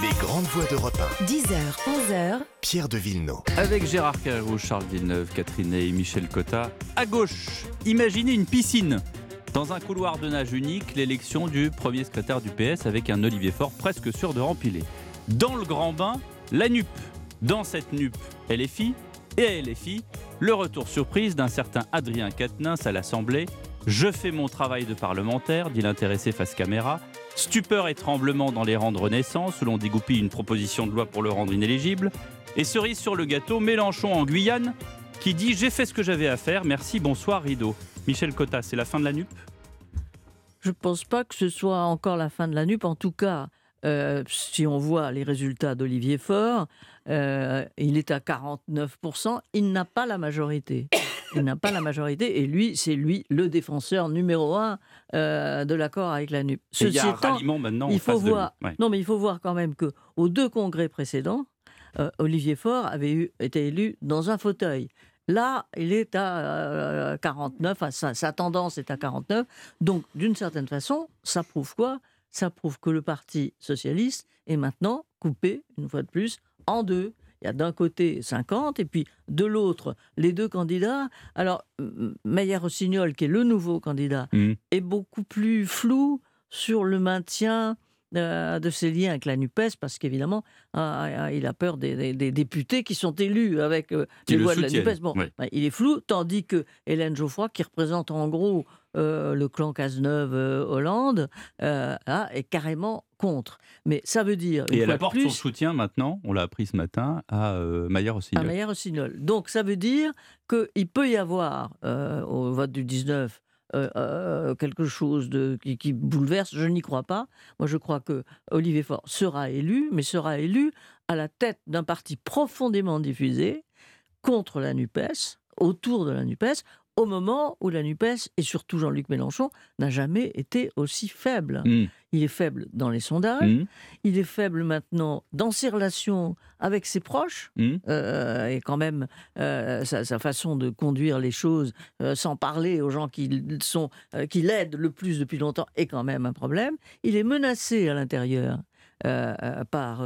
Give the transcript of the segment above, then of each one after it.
Les grandes voix d'Europe 10h, 11h, Pierre de Villeneuve. Avec Gérard Carreau, Charles Villeneuve, Catherine et Michel Cotta. À gauche, imaginez une piscine. Dans un couloir de nage unique, l'élection du premier secrétaire du PS avec un Olivier Faure presque sûr de rempiler. Dans le grand bain, la NUP. Dans cette NUP, LFI. Et à LFI, le retour surprise d'un certain Adrien Quatennens à l'Assemblée. Je fais mon travail de parlementaire, dit l'intéressé face caméra. Stupeur et tremblement dans les rangs de Renaissance, où l'on dégoupille une proposition de loi pour le rendre inéligible. Et cerise sur le gâteau, Mélenchon en Guyane, qui dit J'ai fait ce que j'avais à faire, merci, bonsoir, rideau. Michel Cotta, c'est la fin de la NUP Je ne pense pas que ce soit encore la fin de la NUP. En tout cas, euh, si on voit les résultats d'Olivier Faure, euh, il est à 49%. Il n'a pas la majorité. Il n'a pas la majorité et lui, c'est lui le défenseur numéro un euh, de l'accord avec la NUP. il y a un ralliement maintenant il faut voir. Ouais. Non, mais il faut voir quand même que aux deux congrès précédents, euh, Olivier Faure avait eu, été élu dans un fauteuil. Là, il est à euh, 49, enfin, sa, sa tendance est à 49. Donc, d'une certaine façon, ça prouve quoi? Ça prouve que le Parti socialiste est maintenant coupé, une fois de plus, en deux. Il y a d'un côté 50 et puis de l'autre les deux candidats. Alors, Meyer Rossignol, qui est le nouveau candidat, Mhm. est beaucoup plus flou sur le maintien euh, de ses liens avec la NUPES, parce qu'évidemment, ah, il a peur des, des- des députés qui sont élus avec euh, les le voix de la NUPES. Bon, oui. ben, il est flou, tandis que Hélène Geoffroy, qui représente en gros euh, le clan Cazeneuve-Hollande, est carrément contre. Mais ça veut dire, une Et fois apporte plus, son soutien maintenant, on l'a appris ce matin, à euh, Maillard aussi. à Meyer Rossignol. Donc ça veut dire qu'il peut y avoir euh, au vote du 19 euh, euh, quelque chose de, qui, qui bouleverse. Je n'y crois pas. Moi, je crois que Olivier Faure sera élu, mais sera élu à la tête d'un parti profondément diffusé contre la NUPES, autour de la NUPES, au moment où la NUPES, et surtout Jean-Luc Mélenchon, n'a jamais été aussi faible. Mmh. Il est faible dans les sondages, Mmh. il est faible maintenant dans ses relations avec ses proches, Mmh. euh, et quand même euh, sa, sa façon de conduire les choses, euh, sans parler aux gens qui sont qui l'aident le plus depuis longtemps, est quand même un problème. Il est menacé à l'intérieur par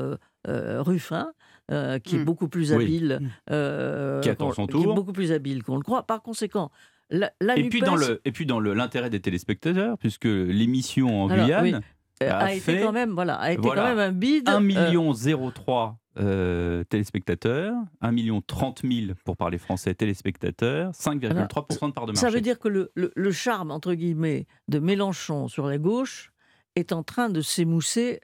Ruffin. euh, qui est Mm. beaucoup plus Oui. habile, euh, Qui attend qu'on- son qui est tour. beaucoup plus habile qu'on le croit. Par conséquent, la, la Et puis NUPES, dans le et puis dans l'intérêt des téléspectateurs, puisque l'émission en Alors, Guyane euh, a a, été fait- quand même voilà a été voilà, quand même un bide. 1 euh, million 03 euh, téléspectateurs, 1 million 30 000 pour parler français téléspectateurs, 5,3% de part de marché. Ça veut dire que le, le- le charme, entre guillemets, de Mélenchon sur la gauche est en train de s'émousser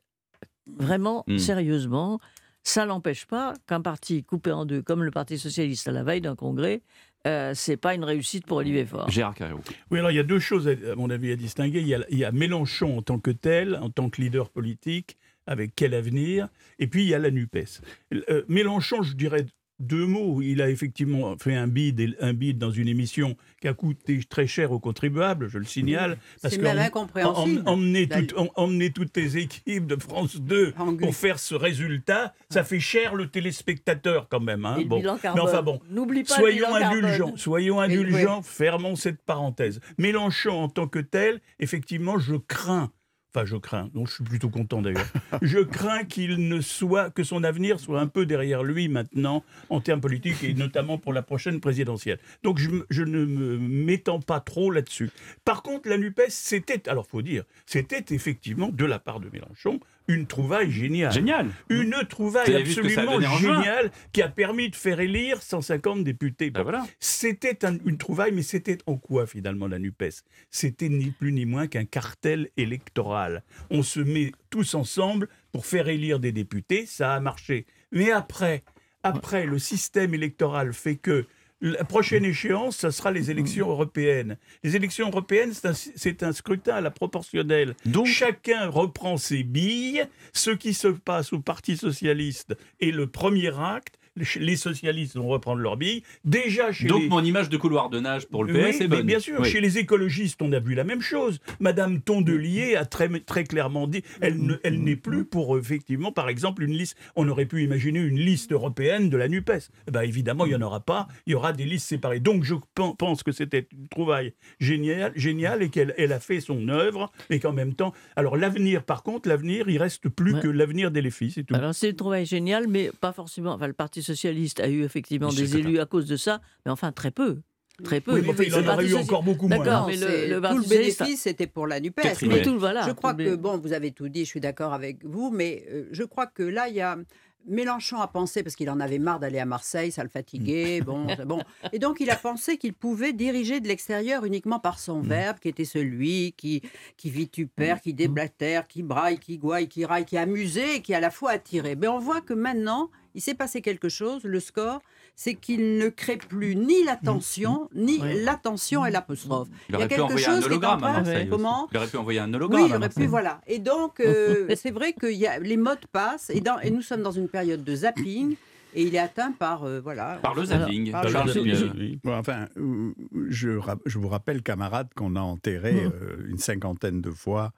vraiment Mm. sérieusement. Ça n'empêche pas qu'un parti coupé en deux, comme le Parti Socialiste à la veille d'un congrès, euh, c'est pas une réussite pour Olivier Faure. Gérard Carreau. Oui, alors il y a deux choses, à, à mon avis, à distinguer. Il y, a, il y a Mélenchon en tant que tel, en tant que leader politique, avec quel avenir, et puis il y a la NUPES. Euh, Mélenchon, je dirais deux mots. Il a effectivement fait un bid, un bid dans une émission qui a coûté très cher aux contribuables, je le signale. C'est qu'en- même en- incompréhensible. emmener, tout- em- emmener toutes les équipes de France 2 En Gu- pour faire ce résultat, ça fait cher le téléspectateur quand même. hein. Bon. Mais enfin bon, N'oublie pas Soyons carbone. indulgents, soyons indulgents, fermons cette parenthèse. Mélenchon en tant que tel, effectivement, je crains, enfin je crains, donc je suis plutôt content d'ailleurs, je crains qu'il ne soit, que son avenir soit un peu derrière lui maintenant en termes politiques et notamment pour la prochaine présidentielle. Donc je, ne m'étends pas trop là-dessus. Par contre, la NUPES, c'était, alors faut dire, c'était effectivement de la part de Mélenchon une trouvaille géniale. Génial. Une trouvaille absolument géniale qui a permis de faire élire 150 députés. Ben voilà. C'était un- une trouvaille, mais c'était en quoi finalement la NUPES? C'était ni plus ni moins qu'un cartel électoral. On se met tous ensemble pour faire élire des députés, ça a marché. Mais après, après le système électoral fait que la prochaine échéance, ça sera les élections européennes. Les élections européennes, c'est un, c'est un scrutin à la proportionnelle. Donc Chacun reprend ses billes. Ce qui se passe au Parti socialiste est le premier acte. Les socialistes vont reprendre leur bille. Déjà chez Donc les... mon image de couloir de nage pour le PS Oui, est mais bonne. bien sûr, Oui. chez les écologistes, on a vu la même chose. Madame Tondelier a très, très clairement dit elle ne- elle n'est plus pour, effectivement, par exemple, une liste. On aurait pu imaginer une liste européenne de la NUPES. Eh ben, évidemment, il n'y en aura pas. Il y aura des listes séparées. Donc, je pen- pense que c'était une trouvaille géniale, géniale et qu'elle elle a fait son œuvre. Et qu'en même temps. Alors, l'avenir, par contre, l'avenir, il reste plus Ouais. que l'avenir des filles, c'est tout. Alors c'est une trouvaille géniale, mais pas forcément. Enfin, le Parti socialiste a eu effectivement des élus à cause de ça, mais enfin très peu. Très peu. Oui, mais enfin, il en aurait eu encore beaucoup moins. D'accord, mais le- le tout le bénéfice c'était pour la NUPES. Mais Mais tout, voilà. je crois que, bon, vous avez tout dit, je suis d'accord avec vous, mais euh, je crois que là, il y a. Mélenchon a pensé, parce qu'il en avait marre d'aller à Marseille, ça le fatiguait, bon, c'est bon. Et donc il a pensé qu'il pouvait diriger de l'extérieur uniquement par son verbe, qui était celui qui, qui vitupère, qui déblatère, qui braille, qui gouaille, qui raille, qui amusait, et qui à la fois attirait. Mais on voit que maintenant, il s'est passé quelque chose, le score, c'est qu'il ne crée plus ni l'attention, ni Ouais. l'attention et l'apostrophe. Il aurait y a pu quelque envoyer un chose qui est en hologramme à train-. Comment Il aurait pu envoyer un hologramme oui, il aurait pu, voilà. Et donc, euh, c'est vrai que y a, les modes passent, et, dans, et nous sommes dans une période de zapping, et il est atteint par, euh, voilà. Par le zapping. Je- Villeneuve. je- Bon, enfin, euh, je, vous rappelle, camarades, qu'on a enterré Mhm. euh, une cinquantaine de fois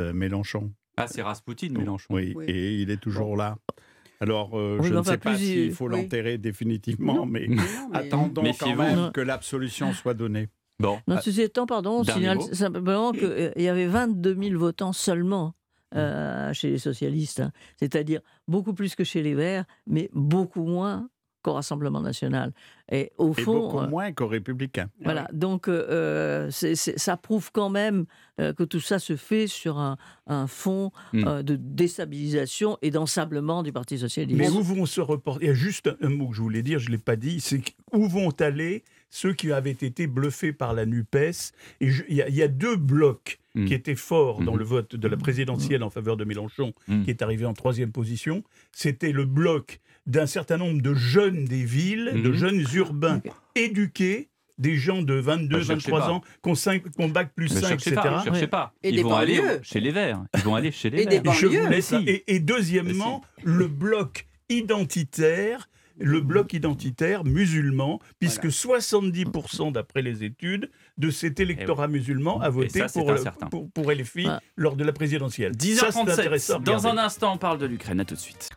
euh, Mélenchon. Ah, c'est Rasputin, Mélenchon. Oui, Oui. et il est toujours là. Alors, euh, Oui, je ne sais pas s'il faut oui. l'enterrer définitivement, mais Non, mais- attendons quand même que l'absolution soit donnée. Bon. Non, Ah, ceci étant, pardon, on signale mot. simplement qu'il y avait 22 000 votants seulement euh, chez les socialistes, hein. c'est-à-dire beaucoup plus que chez les Verts, mais beaucoup moins qu'au Rassemblement national. Et au Et fond, beaucoup euh, moins qu'aux républicains. voilà, donc euh, euh, ça prouve quand même euh, que tout ça se fait sur un, un fond Mm. euh, de déstabilisation et d'ensablement du Parti socialiste. Mais où vont se reporter Il y a juste un mot que je voulais dire, je ne l'ai pas dit, c'est où vont aller ceux qui avaient été bluffés par la NUPES? Il y, a- il y a deux blocs Mm. qui étaient forts dans Mhm. le vote de la présidentielle en faveur de Mélenchon, qui est arrivé en troisième position. C'était le bloc d'un certain nombre de jeunes des villes, de Mhm. jeunes urbains éduqués, des gens de 22, Bah, cherchez 23 pas. ans, qui ont, cinq- qui ont bac plus Mais 5, cherchez etc. pas, Ouais. pas. Et Ils des vont aller chez les Verts. Ils vont aller chez les Et des Verts. Et je vous banlieues. laisse. Et, et deuxièmement, le bloc identitaire, le bloc identitaire musulman, puisque 70% d'après les études de cet électorat musulman a voté ça, pour, le- pour, pour LFI lors de la présidentielle. Ça, c'est 10h37. intéressant à Dans un instant, on parle de l'Ukraine. À tout de suite.